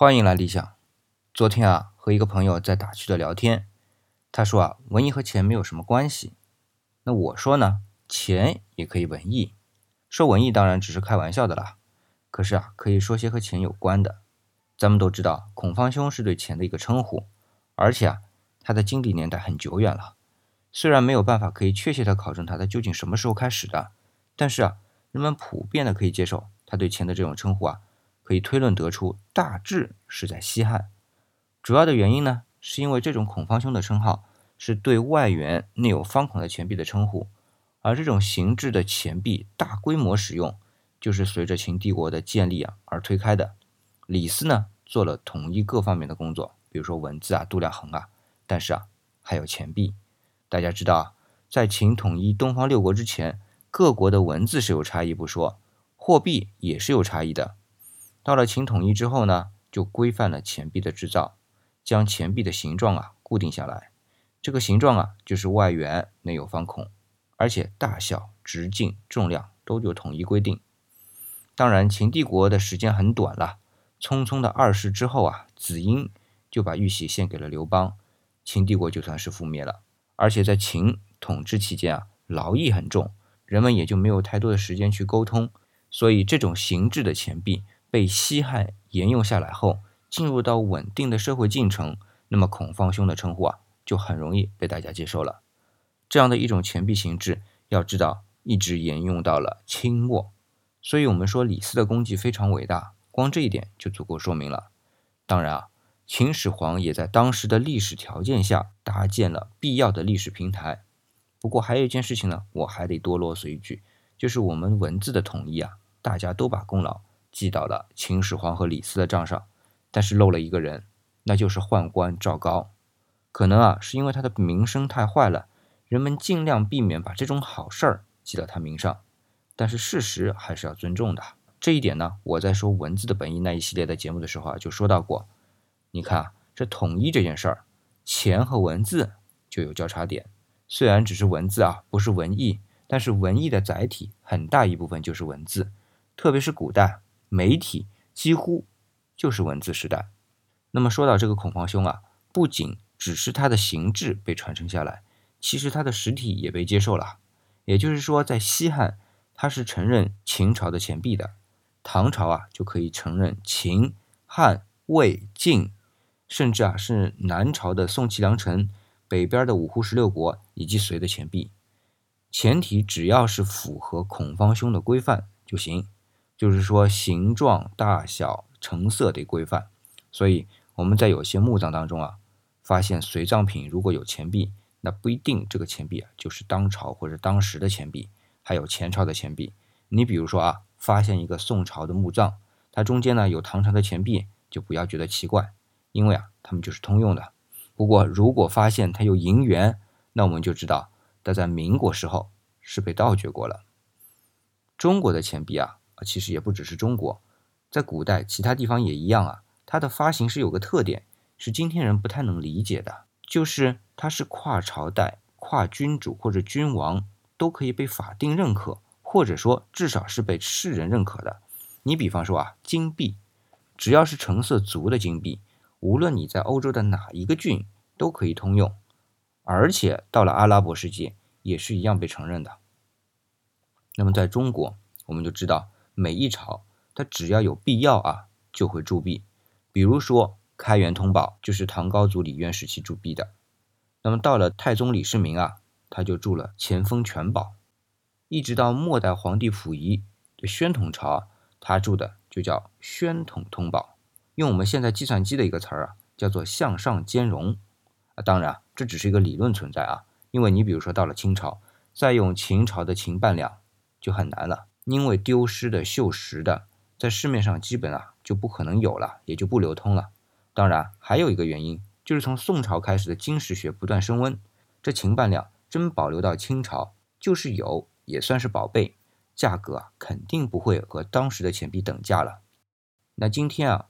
欢迎来理想。昨天啊，和一个朋友在打趣的聊天，他说啊，文艺和钱没有什么关系。那我说呢，钱也可以文艺。说文艺当然只是开玩笑的啦。可是啊，可以说些和钱有关的。咱们都知道，孔方兄是对钱的一个称呼，而且啊，他的经历年代很久远了。虽然没有办法可以确切的考证他的究竟什么时候开始的，但是啊，人们普遍的可以接受他对钱的这种称呼啊。可以推论得出，大致是在西汉。主要的原因呢，是因为这种孔方兄的称号是对外圆内有方孔的钱币的称呼，而这种形制的钱币大规模使用，就是随着秦帝国的建立啊而推开的。李斯呢做了统一各方面的工作，比如说文字啊、度量衡啊，但是啊还有钱币。大家知道啊，在秦统一东方六国之前，各国的文字是有差异不说，货币也是有差异的。到了秦统一之后呢，就规范了钱币的制造，将钱币的形状啊固定下来。这个形状啊就是外圆内有方孔，而且大小、直径、重量都有统一规定。当然，秦帝国的时间很短了，匆匆的二世之后啊，子婴就把玉玺献给了刘邦，秦帝国就算是覆灭了。而且在秦统治期间啊，劳役很重，人们也就没有太多的时间去沟通，所以这种形制的钱币。被西汉沿用下来后，进入到稳定的社会进程，那么孔方兄的称呼啊，就很容易被大家接受了。这样的一种钱币形制，要知道一直沿用到了清末。所以，我们说李斯的功绩非常伟大，光这一点就足够说明了。当然啊，秦始皇也在当时的历史条件下搭建了必要的历史平台。不过，还有一件事情呢，我还得多啰嗦一句，就是我们文字的统一啊，大家都把功劳。记到了秦始皇和李斯的账上，但是漏了一个人，那就是宦官赵高。可能啊，是因为他的名声太坏了，人们尽量避免把这种好事儿记到他名上。但是事实还是要尊重的。这一点呢，我在说文字的本意那一系列的节目的时候啊，就说到过。你看啊，这统一这件事儿，钱和文字就有交叉点。虽然只是文字啊，不是文艺，但是文艺的载体很大一部分就是文字，特别是古代。媒体几乎就是文字时代。那么说到这个孔方兄啊，不仅只是他的形制被传承下来，其实他的实体也被接受了。也就是说，在西汉他是承认秦朝的钱币的，唐朝啊就可以承认秦、汉、魏、晋，甚至啊是南朝的宋齐梁陈，北边的五胡十六国以及隋的钱币，前提只要是符合孔方兄的规范就行。就是说，形状、大小、成色得规范。所以我们在有些墓葬当中啊，发现随葬品如果有钱币，那不一定这个钱币啊就是当朝或者当时的钱币，还有前朝的钱币。你比如说啊，发现一个宋朝的墓葬，它中间呢有唐朝的钱币，就不要觉得奇怪，因为啊它们就是通用的。不过如果发现它有银元，那我们就知道它在民国时候是被盗掘过了。中国的钱币啊。其实也不只是中国，在古代其他地方也一样啊。它的发行是有个特点，是今天人不太能理解的，就是它是跨朝代、跨君主或者君王都可以被法定认可，或者说至少是被世人认可的。你比方说啊，金币，只要是成色足的金币，无论你在欧洲的哪一个郡都可以通用，而且到了阿拉伯世界也是一样被承认的。那么在中国，我们就知道。每一朝，它只要有必要啊，就会铸币。比如说开元通宝，就是唐高祖李渊时期铸币的。那么到了太宗李世民啊，他就铸了乾封全宝。一直到末代皇帝溥仪的宣统朝，他铸的就叫宣统通宝。用我们现在计算机的一个词儿啊，叫做向上兼容啊。当然，这只是一个理论存在啊，因为你比如说到了清朝，再用秦朝的秦半两就很难了。因为丢失的锈蚀的，在市面上基本啊就不可能有了，也就不流通了。当然，还有一个原因，就是从宋朝开始的金石学不断升温，这秦半两真保留到清朝，就是有也算是宝贝，价格啊肯定不会和当时的钱币等价了。那今天啊，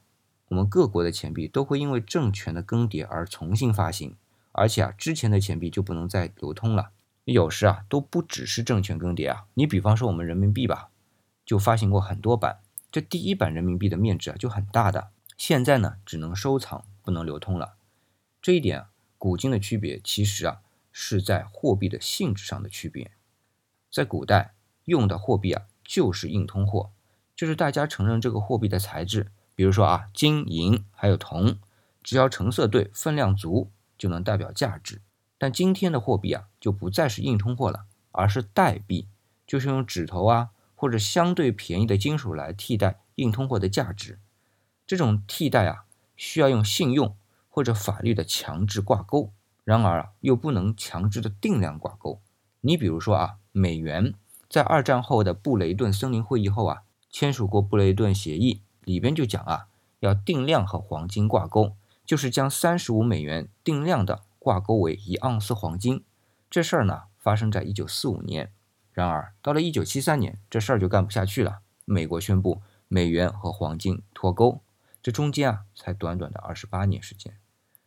我们各国的钱币都会因为政权的更迭而重新发行，而且啊之前的钱币就不能再流通了。有时啊，都不只是政权更迭啊。你比方说我们人民币吧，就发行过很多版。这第一版人民币的面值啊就很大的，现在呢只能收藏，不能流通了。这一点，啊古今的区别其实啊是在货币的性质上的区别。在古代用的货币啊就是硬通货，就是大家承认这个货币的材质，比如说啊金银还有铜，只要成色对、分量足就能代表价值。但今天的货币啊就不再是硬通货了，而是代币，就是用指头啊或者相对便宜的金属来替代硬通货的价值。这种替代啊需要用信用。或者法律的强制挂钩，然而啊，又不能强制的定量挂钩。你比如说啊，美元在二战后的布雷顿森林会议后啊，签署过布雷顿协议，里边就讲啊，要定量和黄金挂钩，就是将三十五美元定量的挂钩为一盎司黄金。这事儿呢，发生在一九四五年。然而到了一九七三年，这事儿就干不下去了，美国宣布美元和黄金脱钩。这中间啊，才短短的二十八年时间。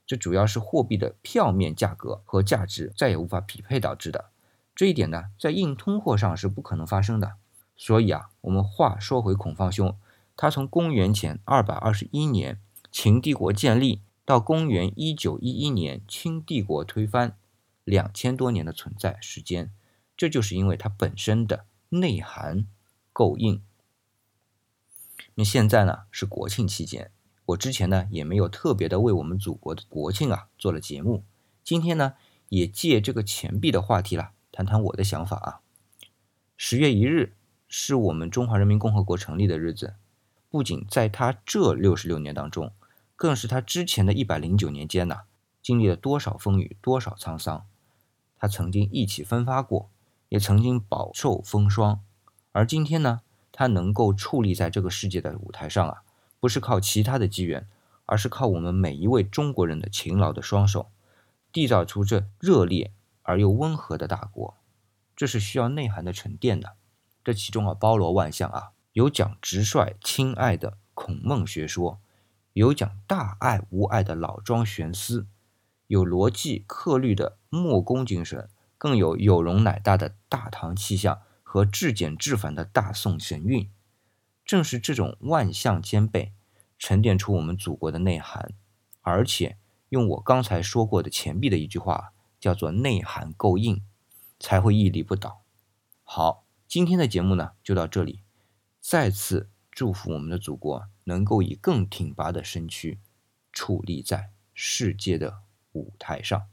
这主要是货币的票面价格和价值再也无法匹配导致的。这一点呢，在硬通货上是不可能发生的。所以啊，我们话说回孔方兄，他从公元前二百二十一年秦帝国建立到公元一九一一年清帝国推翻，两千多年的存在时间，这就是因为它本身的内涵够硬。那现在呢，是国庆期间。我之前呢也没有特别的为我们祖国的国庆啊做了节目，今天呢也借这个钱币的话题了，谈谈我的想法啊。十月一日是我们中华人民共和国成立的日子，不仅在它这六十六年当中，更是他之前的一百零九年间呐，经历了多少风雨，多少沧桑。他曾经意气风发过，也曾经饱受风霜，而今天呢，他能够矗立在这个世界的舞台上啊。不是靠其他的机缘，而是靠我们每一位中国人的勤劳的双手，缔造出这热烈而又温和的大国。这是需要内涵的沉淀的。这其中啊，包罗万象啊，有讲直率亲爱的孔孟学说，有讲大爱无爱的老庄玄思，有逻辑克律的墨工精神，更有有容乃大的大唐气象和至简至繁的大宋神韵。正是这种万象兼备，沉淀出我们祖国的内涵，而且用我刚才说过的钱币的一句话，叫做“内涵够硬，才会屹立不倒”。好，今天的节目呢就到这里，再次祝福我们的祖国能够以更挺拔的身躯，矗立在世界的舞台上。